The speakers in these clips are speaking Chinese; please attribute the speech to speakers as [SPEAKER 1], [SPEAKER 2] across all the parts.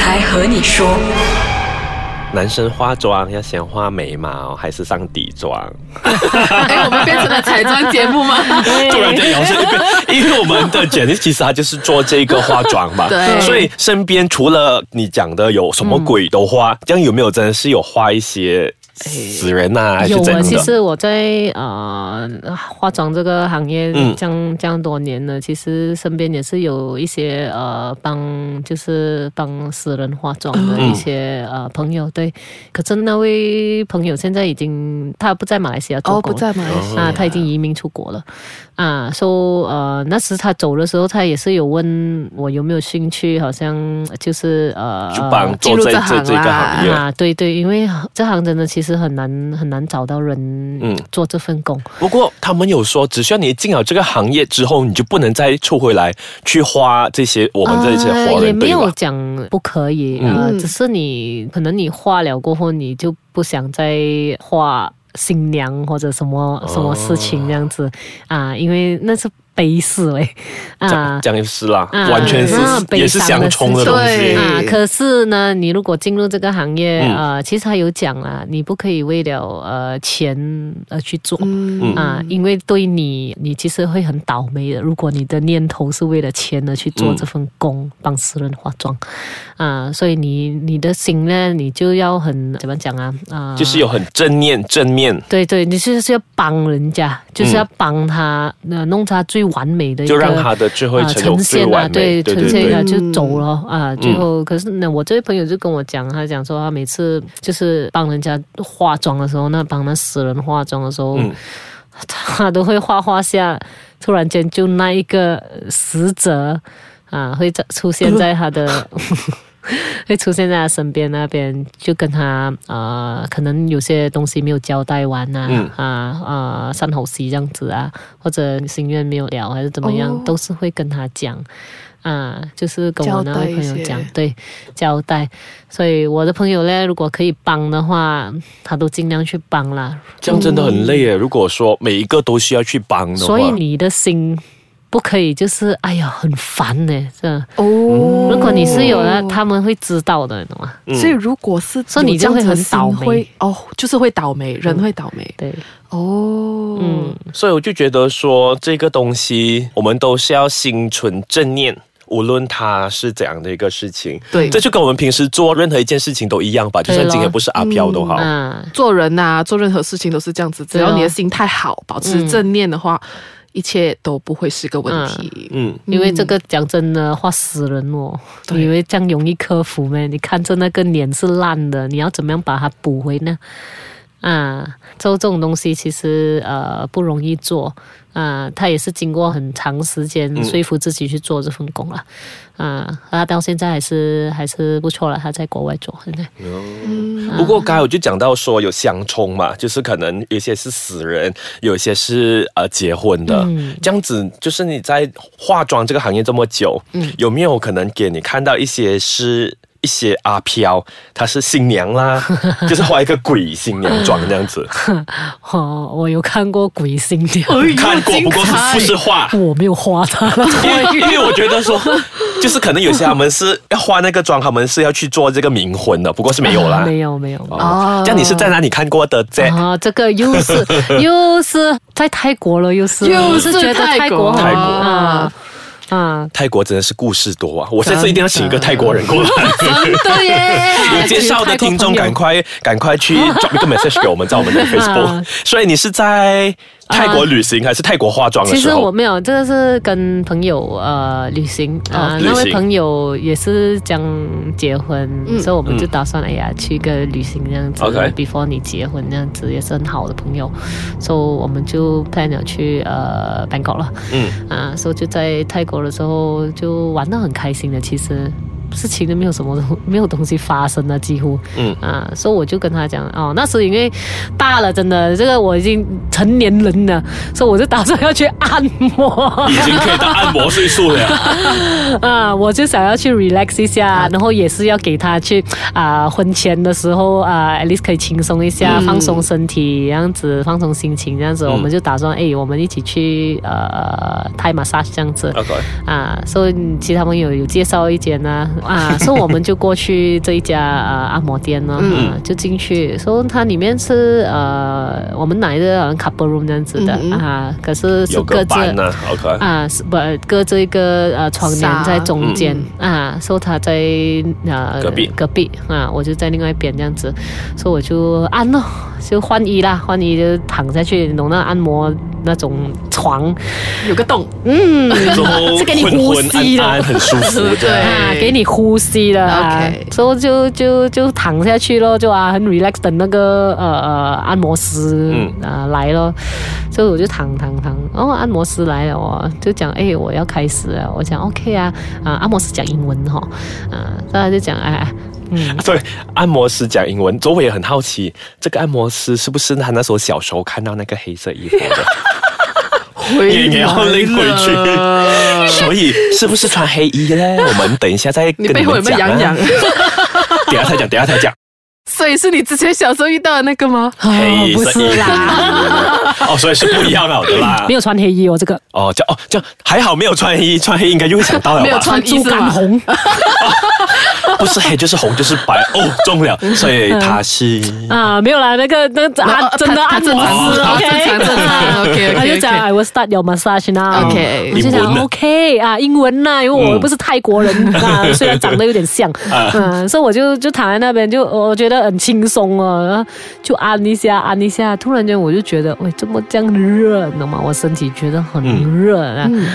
[SPEAKER 1] 才和你说。
[SPEAKER 2] 男生化妆要先画眉毛还是上底妆？
[SPEAKER 3] 哎，我们变成了彩妆节目吗？
[SPEAKER 2] 突然间聊是因为我们的简历其实他就是做这个化妆嘛，
[SPEAKER 3] 对
[SPEAKER 2] 所以身边除了你讲的有什么鬼都画，这样有没有真的是有画一些死人呐、还是
[SPEAKER 4] 有啊，
[SPEAKER 2] 怎样的？
[SPEAKER 4] 其实我在呃化妆这个行业
[SPEAKER 2] 嗯
[SPEAKER 4] 这样这样多年了，其实身边也是有一些呃帮就是帮死人化妆的
[SPEAKER 2] 嗯
[SPEAKER 4] 一些、呃朋友，对。可是那位朋友现在已经他不在马来西亚做
[SPEAKER 3] 哦。不在马来西亚
[SPEAKER 4] 啊，他已经移民出国了，啊，说、呃，那时他走的时候，他也是有问我有没有兴趣，好像就是呃，
[SPEAKER 2] 就帮
[SPEAKER 3] 进入
[SPEAKER 2] 做这这
[SPEAKER 3] 这行
[SPEAKER 2] 这个
[SPEAKER 3] 啦
[SPEAKER 2] 行业。
[SPEAKER 4] 啊，对对，因为这行真的其实很难很难找到人
[SPEAKER 2] 嗯
[SPEAKER 4] 做这份工。
[SPEAKER 2] 不过他们有说，只需要你进了这个行业之后，你就不能再抽回来去花这些我们这些
[SPEAKER 4] 呃
[SPEAKER 2] 华人，
[SPEAKER 4] 也没有？讲不可以，
[SPEAKER 2] 嗯
[SPEAKER 4] 呃，只是你可能你化了过后，你就不想再化新娘或者什么什么事情这样子、啊，因为那是悲事嘞啊。
[SPEAKER 2] 这样就是啦，
[SPEAKER 4] 啊
[SPEAKER 2] 完全是也是
[SPEAKER 4] 伤的
[SPEAKER 2] 相冲的
[SPEAKER 4] 事
[SPEAKER 2] 东西。
[SPEAKER 4] 啊，可是呢，你如果进入这个行业，
[SPEAKER 2] 嗯
[SPEAKER 4] 呃，其实他有讲啊，你不可以为了呃钱而去做。
[SPEAKER 3] 嗯
[SPEAKER 4] 啊，因为对你，你其实会很倒霉的。如果你的念头是为了钱而去做
[SPEAKER 2] 嗯
[SPEAKER 4] 这份工，帮私人化妆，啊，所以你你的心呢，你就要很怎么讲啊？啊，
[SPEAKER 2] 就是有很正念正面，
[SPEAKER 4] 对对，你就是要帮人家，就是要帮他，呃，弄他最完美的一个，
[SPEAKER 2] 就让他的最后一
[SPEAKER 4] 啊呈现啊，对，呈现啊，
[SPEAKER 3] 对
[SPEAKER 4] 就走了啊。最后，可是呢，我这位朋友就跟我讲，他讲说，他每次就是帮人家化妆的时候，那帮那死人化妆的时候，
[SPEAKER 2] 嗯
[SPEAKER 4] 他都会画画下，突然间就那一个死者啊，会在出现在他的。会出现在他身边那边，就跟他呃，可能有些东西没有交代完呐、
[SPEAKER 2] 嗯
[SPEAKER 4] 啊啊，善后事这样子啊，或者心愿没有了还是怎么样，
[SPEAKER 3] 哦
[SPEAKER 4] 都是会跟他讲啊，就是跟我那位朋友讲对，交代。所以我的朋友呢，如果可以帮的话，他都尽量去帮啦。
[SPEAKER 2] 这样真的很累耶。如果说每一个都需要去帮的话，
[SPEAKER 4] 所以你的心不可以就是哎呀很烦呢，这。样。
[SPEAKER 3] 哦，
[SPEAKER 4] 如果你是有了，他们会知道的，你懂吗？
[SPEAKER 2] 嗯。
[SPEAKER 3] 所以如果是
[SPEAKER 4] 所以你就会很
[SPEAKER 3] 有这样子的心
[SPEAKER 4] 倒霉。
[SPEAKER 3] 哦，就是会倒霉，人会倒霉。
[SPEAKER 4] 对，
[SPEAKER 3] 哦，
[SPEAKER 4] 嗯，
[SPEAKER 2] 所以我就觉得说这个东西，我们都是要心存正念。无论它是怎样的一个事情，
[SPEAKER 3] 对。
[SPEAKER 2] 这就跟我们平时做任何一件事情都一样吧。就算今天不是阿飘都好，
[SPEAKER 4] 啊，
[SPEAKER 3] 做人呐、做任何事情都是这样子，只要你的心态好，保持正念的话，一切都不会是个问题。
[SPEAKER 2] 嗯，
[SPEAKER 4] 因为这个讲真的，画死人哦，
[SPEAKER 3] 对
[SPEAKER 4] 你以为这样容易克服吗？你看着那个脸是烂的，你要怎么样把它补回呢？啊，做这种东西其实呃不容易做。啊，他也是经过很长时间
[SPEAKER 2] 嗯。
[SPEAKER 4] 说服自己去做这份工了，啊，他到现在还是还是不错了，他在国外做，现在。
[SPEAKER 3] 嗯，
[SPEAKER 2] 不过刚才我就讲到说有相冲嘛，就是可能有些是死人，有些是呃结婚的，
[SPEAKER 4] 嗯。
[SPEAKER 2] 这样子就是你在化妆这个行业这么久，
[SPEAKER 4] 嗯。
[SPEAKER 2] 有没有可能给你看到一些是？一些阿飘，她是新娘啦，就是画一个鬼新娘妆这样子，
[SPEAKER 4] 哦，我有看过鬼新娘，
[SPEAKER 2] 看过，不过是不是画？
[SPEAKER 4] 我没有画她，
[SPEAKER 2] 因为因为我觉得说，就是可能有些他们是要画那个妆，他们是要去做这个冥婚的，不过是没有啦。
[SPEAKER 4] 没有没有。
[SPEAKER 2] 哦，这样你是在哪里看过的？在
[SPEAKER 4] 啊，这个又是又是在泰国了，又是。
[SPEAKER 3] 又是
[SPEAKER 4] 我觉得泰国。很
[SPEAKER 2] 泰国。
[SPEAKER 4] 啊啊，
[SPEAKER 2] 泰国真的是故事多啊！我这次一定要请一个泰国人过来。
[SPEAKER 3] 对耶，
[SPEAKER 2] 有介绍的听众，赶快赶快去 drop 一个 message 给我们，在我们的 Facebook
[SPEAKER 4] 啊。
[SPEAKER 2] 所以你是在泰国旅行还是泰国化妆的
[SPEAKER 4] 其实我
[SPEAKER 2] 时候？
[SPEAKER 4] 没有，这个是跟朋友呃旅行啊、那位朋友也是将结婚，
[SPEAKER 3] 嗯
[SPEAKER 4] 所以我们就打算哎呀去一个旅行这样子 before 你结婚这样子也是很好的朋友，所以我们就 plan 了去呃 Bangkok 了。
[SPEAKER 2] 嗯，
[SPEAKER 4] 啊，所以就在泰国的时候就玩的很开心的，其实。事情都没有什么东 没有东西发生了，几乎，
[SPEAKER 2] 嗯。
[SPEAKER 4] 啊，所以我就跟他讲，哦，那时因为大了，真的，这个我已经成年人了，所以我就打算要去按摩，
[SPEAKER 2] 已经可以到按摩岁数了。
[SPEAKER 4] 啊，我就想要去 relax 一下，然后也是要给他去啊、婚前的时候啊，at least 可以轻松一下，
[SPEAKER 3] 嗯。
[SPEAKER 4] 放松身体，这样子放松心情，这样子，
[SPEAKER 2] 嗯。
[SPEAKER 4] 我们就打算哎，我们一起去呃泰 massage 这样子。
[SPEAKER 2] OK，
[SPEAKER 4] 啊，所以其他朋友有介绍一间呢，啊，所以我们就过去这一家呃按摩店呢，
[SPEAKER 3] 嗯。
[SPEAKER 4] 啊，就进去，说它里面是呃我们来的好像 couple room 这样子的、啊，可是是
[SPEAKER 2] 有
[SPEAKER 4] 各自
[SPEAKER 2] 个班呢，好可爱。
[SPEAKER 4] 啊，是不隔着一个呃窗帘在中间、啊，所以他在呃
[SPEAKER 2] 隔壁。
[SPEAKER 4] 隔壁啊，我就在另外一边这样子，所以我就按咯，就换衣啦，换衣就躺下去，弄那按摩那种床，
[SPEAKER 3] 有个洞，
[SPEAKER 4] 嗯，是给你呼吸的。
[SPEAKER 2] 很舒服
[SPEAKER 3] 对。
[SPEAKER 4] 啊，给你呼吸的啊。
[SPEAKER 3] OK
[SPEAKER 4] 所以就就就躺下去咯，就啊很 relax 等那个呃呃按摩师
[SPEAKER 2] 嗯。
[SPEAKER 4] 啊、来咯，所以我就躺躺躺，然后按摩师来了哦，就讲哎我要开始了，我讲 OK 啊啊按摩师讲英文哈、啊，大家就讲哎。嗯，
[SPEAKER 2] 对，按摩师讲英文，周围也很好奇，这个按摩师是不是他那时候小时候看到那个黑色衣服的，也也要拎回去，所以是不是穿黑衣呢？我们等一下再跟
[SPEAKER 3] 你背后有
[SPEAKER 2] 们讲、啊。
[SPEAKER 3] 没有痒痒？
[SPEAKER 2] 等一下再讲，等一下再讲。
[SPEAKER 3] 所以是你之前小时候遇到的那个吗？
[SPEAKER 2] 黑
[SPEAKER 4] 不是啦，
[SPEAKER 2] 哦，所以是不一样了的啦
[SPEAKER 4] 没。有穿黑衣哦，这个
[SPEAKER 2] 哦，这哦这还好没有穿黑衣，穿黑衣应该就会想到了吧？
[SPEAKER 3] 没有穿
[SPEAKER 4] 猪肝红，
[SPEAKER 2] 不是黑就是红就是白。哦，中了，所以他是
[SPEAKER 4] 啊，没有啦，那个那个按
[SPEAKER 3] 哦
[SPEAKER 4] 真的按摩师
[SPEAKER 3] 哦
[SPEAKER 4] ，OK，
[SPEAKER 3] 正常正常，OK
[SPEAKER 4] 他就讲 I will start your massage now。
[SPEAKER 3] OK
[SPEAKER 4] 我就讲 OK 啊，英文呐，因为我
[SPEAKER 2] 嗯。
[SPEAKER 4] 不是泰国人啊，虽然长得有点像，嗯，所以我就就躺在那边，就我觉得很轻松哦，然后就按一下按一下，突然间我就觉得，喂，这么这样热，你知道吗？我身体觉得很热啊，
[SPEAKER 3] 嗯。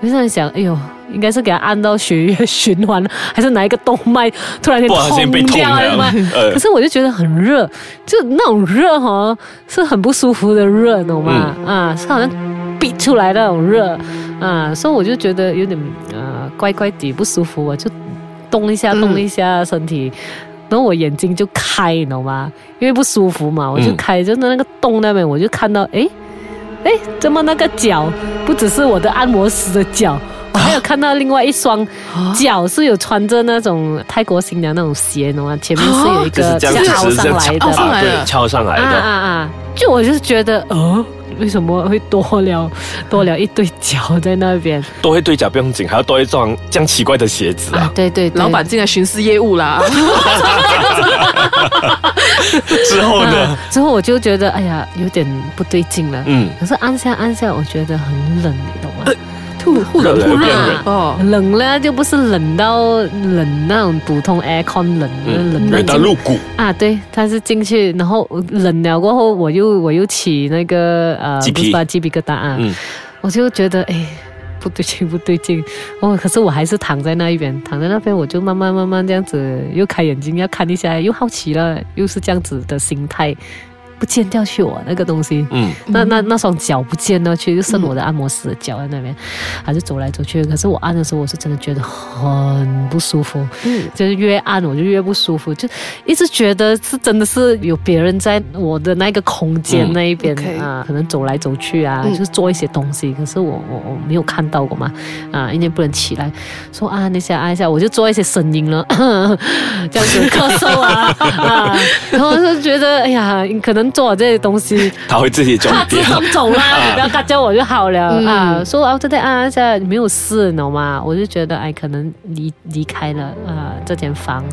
[SPEAKER 4] 我就在想，哎呦。应该是给他按到血液循环，还是哪一个动脉突然间
[SPEAKER 2] 不小心被
[SPEAKER 4] 痛
[SPEAKER 2] 痛了
[SPEAKER 4] 掉了吗？
[SPEAKER 2] 呃
[SPEAKER 4] 可是我就觉得很热，就那种热哈，是很不舒服的热，懂吗？啊，是好像逼出来的那种热啊，所以我就觉得有点呃怪怪的不舒服，我就动一下
[SPEAKER 3] 嗯
[SPEAKER 4] 动一下身体。然后我眼睛就开，你懂吗？因为不舒服嘛，我就
[SPEAKER 2] 嗯
[SPEAKER 4] 开，就那个洞那边，我就看到，诶诶，怎么那个脚不只是我的按摩师的脚，我还有看到另外一双脚是有穿着那种泰国新娘那种鞋，懂吗？前面是有一
[SPEAKER 2] 就是
[SPEAKER 4] 个
[SPEAKER 2] 这样子，
[SPEAKER 4] 翘
[SPEAKER 2] 是这样
[SPEAKER 4] 上来的
[SPEAKER 3] 哦，上来
[SPEAKER 2] 对
[SPEAKER 3] 了
[SPEAKER 2] 翘上来
[SPEAKER 4] 啊啊。啊！就我就是觉得，呃，为什么会多了多了一对脚在那边
[SPEAKER 2] 多一对脚不用紧，还要多一双这样奇怪的鞋子啊！
[SPEAKER 4] 对对对，
[SPEAKER 3] 老板进来巡视业务啦，
[SPEAKER 2] 之后呢
[SPEAKER 4] 啊？之后我就觉得，哎呀，有点不对劲了。
[SPEAKER 2] 嗯，
[SPEAKER 4] 可是按下按下，我觉得很冷，你懂吗？
[SPEAKER 3] 吐忽冷忽热哦，
[SPEAKER 4] 冷了就不是冷到冷那种普通 aircon 冷，
[SPEAKER 2] 嗯，
[SPEAKER 4] 冷
[SPEAKER 2] 冷到入骨，
[SPEAKER 4] 啊，对，他是进去，然后冷了过后，我又我又起那个呃，
[SPEAKER 2] 鸡皮。
[SPEAKER 4] 不是吧，鸡皮疙瘩啊，
[SPEAKER 2] 嗯，
[SPEAKER 4] 我就觉得哎。不对劲，不对劲！哦，可是我还是躺在那一边，躺在那边，我就慢慢慢慢这样子，又开眼睛要看一下，又好奇了，又是这样子的心态，不见掉去我那个东西。
[SPEAKER 2] 嗯，
[SPEAKER 4] 那那那双脚不见了去，就剩我的按摩师的脚在那边，还是走来走去。可是我按的时候，我是真的觉得很不舒服，
[SPEAKER 3] 嗯
[SPEAKER 4] 就是越按我就越不舒服，就一直觉得是真的是有别人在我的那个空间
[SPEAKER 2] 嗯
[SPEAKER 4] 那一边、啊，可能走来走去啊，
[SPEAKER 3] 嗯
[SPEAKER 4] 就是做一些东西。可是我我我没有看到过嘛，啊，因为不能起来，说按一下按一下，我就做一些声音了，这样子咳嗽啊啊，然后就觉得哎呀，可能做这些东西。
[SPEAKER 2] 他会自己走
[SPEAKER 4] 他自
[SPEAKER 2] 掉。
[SPEAKER 4] 动走啦，你不要嘎叫我就好了、
[SPEAKER 3] 嗯
[SPEAKER 4] 啊。说啊，这在按一下没有事，你懂吗？我就觉得哎，可能离离开了啊这间房，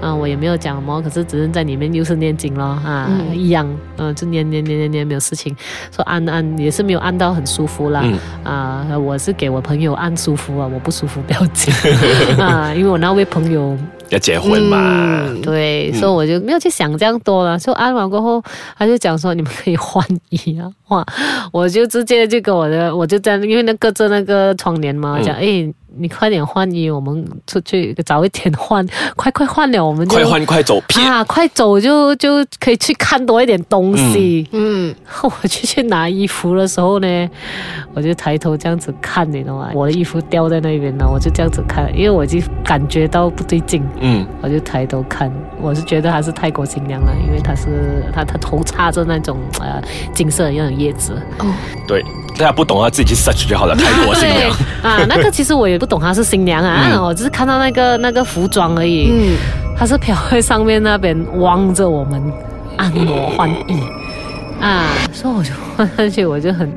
[SPEAKER 4] 啊我也没有讲什么，可是只是在里面又是念经了啊，
[SPEAKER 3] 嗯
[SPEAKER 4] 一样，嗯、就念念念念念没有事情，说按按也是没有按到很舒服啦，
[SPEAKER 2] 嗯
[SPEAKER 4] 啊我是给我朋友按舒服啊，我不舒服不要紧 啊，因为我那位朋友
[SPEAKER 2] 要结婚嘛？
[SPEAKER 3] 嗯
[SPEAKER 4] 对，
[SPEAKER 2] 嗯
[SPEAKER 4] 所以我就没有去想这样多了。就安完过后，他就讲说你们可以换衣啊，哇！我就直接就跟我的，我就在因为那隔着那个窗帘嘛，
[SPEAKER 2] 嗯
[SPEAKER 4] 讲哎、你快点换衣，我们出去早一点换，快快换了，我们就
[SPEAKER 2] 快换快走，撇
[SPEAKER 4] 啊，快走就就可以去看多一点东西。
[SPEAKER 3] 嗯，
[SPEAKER 4] 我就去拿衣服的时候呢，我就抬头这样子看，你懂吗？我的衣服掉在那边了，我就这样子看，因为我就感觉到不对劲。
[SPEAKER 2] 嗯，
[SPEAKER 4] 我就抬头看，我是觉得她是泰国新娘了，因为她是她她头插着那种呃金色的那种叶子。
[SPEAKER 2] 哦对，大家不懂，啊自己去 search 就好了。泰国新娘，
[SPEAKER 4] 啊，那个其实我也不懂她是新娘啊，
[SPEAKER 2] 嗯
[SPEAKER 4] 我只是看到那个那个服装而已。
[SPEAKER 3] 嗯，
[SPEAKER 4] 她是飘在上面那边望着我们按摩换衣。啊，所以我就换上去，我就很，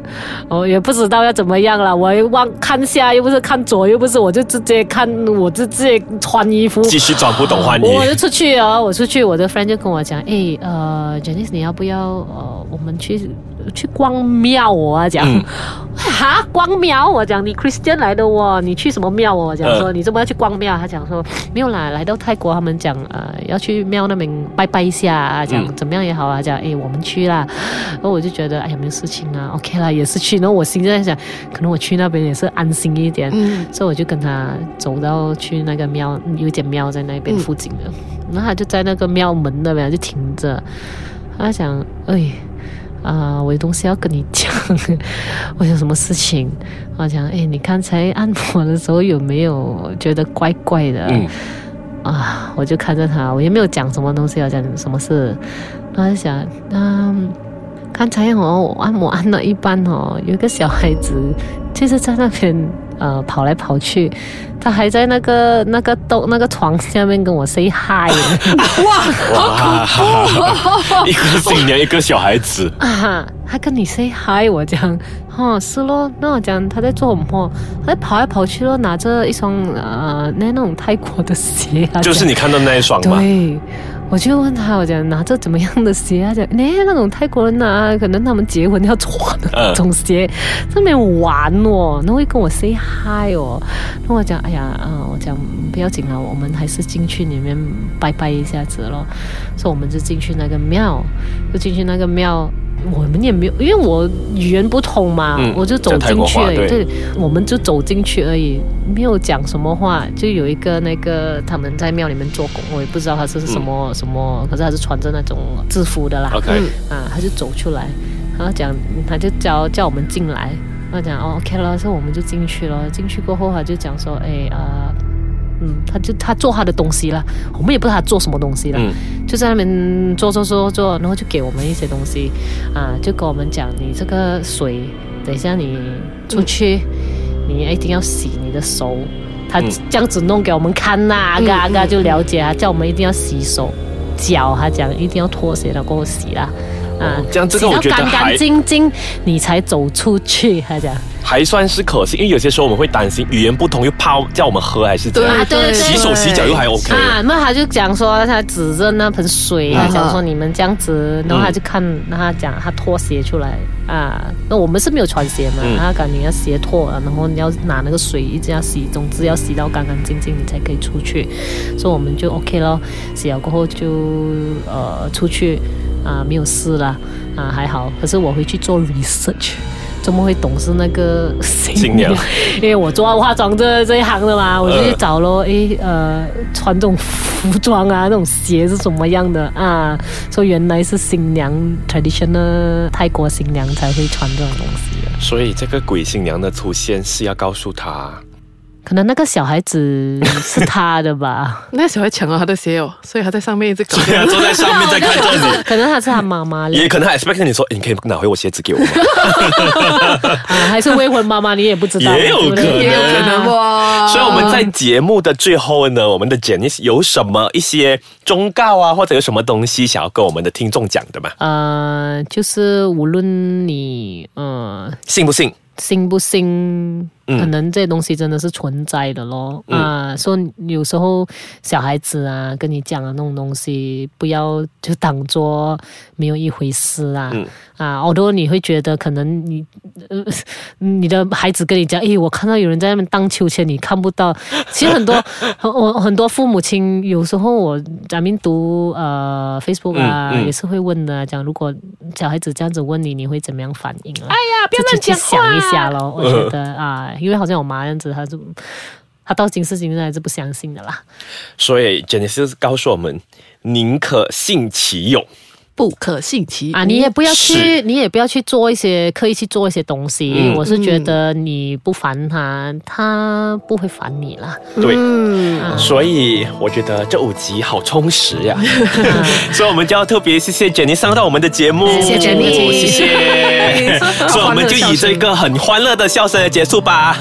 [SPEAKER 4] 我也不知道要怎么样了。我望看下又不是看左又不是，我就直接看，我就直接穿衣服，
[SPEAKER 2] 继续装不懂换衣。
[SPEAKER 4] 我就出去哦，我出去，我的 friend 就跟我讲，哎，呃，Janice，你要不要呃，我们去去逛庙？我啊讲，哈，逛庙？我讲你 Christian 来的哦，你去什么庙？我讲说你怎么要去逛庙？他讲说没有啦，来到泰国他们讲呃要去庙那边拜拜一下啊，讲怎么样也好啊，讲哎我们去啦。然后我就觉得哎呀没有事情啊，OK 啦，也是去。然后我心在想，可能我去那边也是安心一点，所以我就跟他走到去那个庙，有一间庙在那边附近的。然后他就在那个庙门那边就停着，他想哎啊，我有东西要跟你讲。我有什么事情？我讲哎，你刚才按摩的时候有没有觉得怪怪的？啊，我就看着他，我也没有讲什么东西要讲什么事。然后就想嗯。刚才哦，我按摩按到一半哦，有个小孩子就是在那边呃跑来跑去，他还在那个那个洞那个床下面跟我 say hi。
[SPEAKER 3] 哇，好恐怖！
[SPEAKER 2] 一个新娘，一个小孩子
[SPEAKER 4] 啊，他跟你 say hi，我讲哦是咯，那我讲他在做什么？他在跑来跑去咯，拿着一双呃那那种泰国的鞋，
[SPEAKER 2] 就是你看到那一双
[SPEAKER 4] 吗？对。我就问他，我讲拿着怎么样的鞋？啊讲，哎，那种泰国人啊，可能他们结婚要穿的那种鞋，上面玩哦，然后会跟我 say hi 哦。那我讲，哎呀，嗯，我讲不要紧啊，我们还是进去里面拜拜一下子咯。所以我们就进去那个庙，就进去那个庙。我们也没有，因为我语言不通嘛，我就走进去而已。对，我们就走进去而已，没有讲什么话。就有一个那个他们在庙里面做工，我也不知道他是什么什么，可是他是穿着那种制服的啦。
[SPEAKER 2] OK，
[SPEAKER 4] 啊，他就走出来，然后讲，他就叫叫我们进来。他讲哦，OK 了，所以我们就进去了。进去过后，他就讲说，哎啊。嗯，他就他做他的东西了，我们也不知道他做什么东西了，就在那边做做做做，然后就给我们一些东西，啊，就跟我们讲，你这个水，等一下你出去，你一定要洗你的手，他这样子弄给我们看呐，嘎嘎就了解啊，叫我们一定要洗手，脚他讲一定要脱鞋了过后洗啦，
[SPEAKER 2] 啊，这样这个我觉得
[SPEAKER 4] 干干净净，你才走出去，他讲。
[SPEAKER 2] 还算是可信，因为有些时候我们会担心语言不通又怕叫我们喝还是怎样，洗手洗脚又还 OK。
[SPEAKER 4] 啊，那他就讲说他指着那盆水，他讲说你们这样子，然后他就看，那他讲他脱鞋出来啊，那我们是没有穿鞋嘛，他感觉要鞋脱了，然后你要拿那个水一直要洗，总之要洗到干干净净你才可以出去，所以我们就 OK 咯，洗了过后就呃出去啊没有事了啊还好，可是我回去做 research。怎么会懂是那个
[SPEAKER 2] 新娘？
[SPEAKER 4] 因为我做化妆这这一行的嘛，我就去找咯。诶，呃，穿这种服装啊，那种鞋是什么样的啊？说原来是新娘 traditional 泰国新娘才会穿这种东西。
[SPEAKER 2] 所以这个鬼新娘的出现是要告诉他。
[SPEAKER 4] 可能那个小孩子是他的吧？
[SPEAKER 3] 那个小孩抢了他的鞋哦，所以他在上面一直
[SPEAKER 2] 坐在上面在看着你。
[SPEAKER 4] 可能他是他妈妈，
[SPEAKER 2] 也可能 expect 你说，你可以拿回我鞋子给我吗？
[SPEAKER 4] 还是未婚妈妈，你也不知道，
[SPEAKER 2] 也有可能，
[SPEAKER 3] 也有可能哇。
[SPEAKER 2] 所以我们在节目的最后呢，我们的 Jenny 有什么一些忠告啊，或者有什么东西想要跟我们的听众讲的吗？
[SPEAKER 4] 呃，就是无论你呃
[SPEAKER 2] 信不信。
[SPEAKER 4] 信不信？可能这东西真的是存在的咯。啊，说有时候小孩子啊跟你讲的那种东西，不要就当做没有一回事啊。啊，好多你会觉得可能你呃你的孩子跟你讲，诶，我看到有人在那边荡秋千，你看不到。其实很多很我很多父母亲有时候我咱们读呃 Facebook 啊也是会问的，讲如果小孩子这样子问你，你会怎么样反应啊？
[SPEAKER 3] 哎呀，不要乱讲
[SPEAKER 4] 想一下咯，我觉得啊。因为好像我妈这样子，她就她到今世今日还是不相信的啦。
[SPEAKER 2] 所以简直是告诉我们：宁可信其有。
[SPEAKER 3] 不可信其
[SPEAKER 4] 啊！你也不要去，你也不要去做一些刻意去做一些东西。我是觉得你不烦他，他不会烦你啦。
[SPEAKER 2] 对，所以我觉得这五集好充实呀。所以我们就要特别谢谢 Jenny 上到我们的节目，
[SPEAKER 4] 谢谢 Jenny，
[SPEAKER 2] 谢谢。所以我们就以这个很欢乐的笑声来结束吧。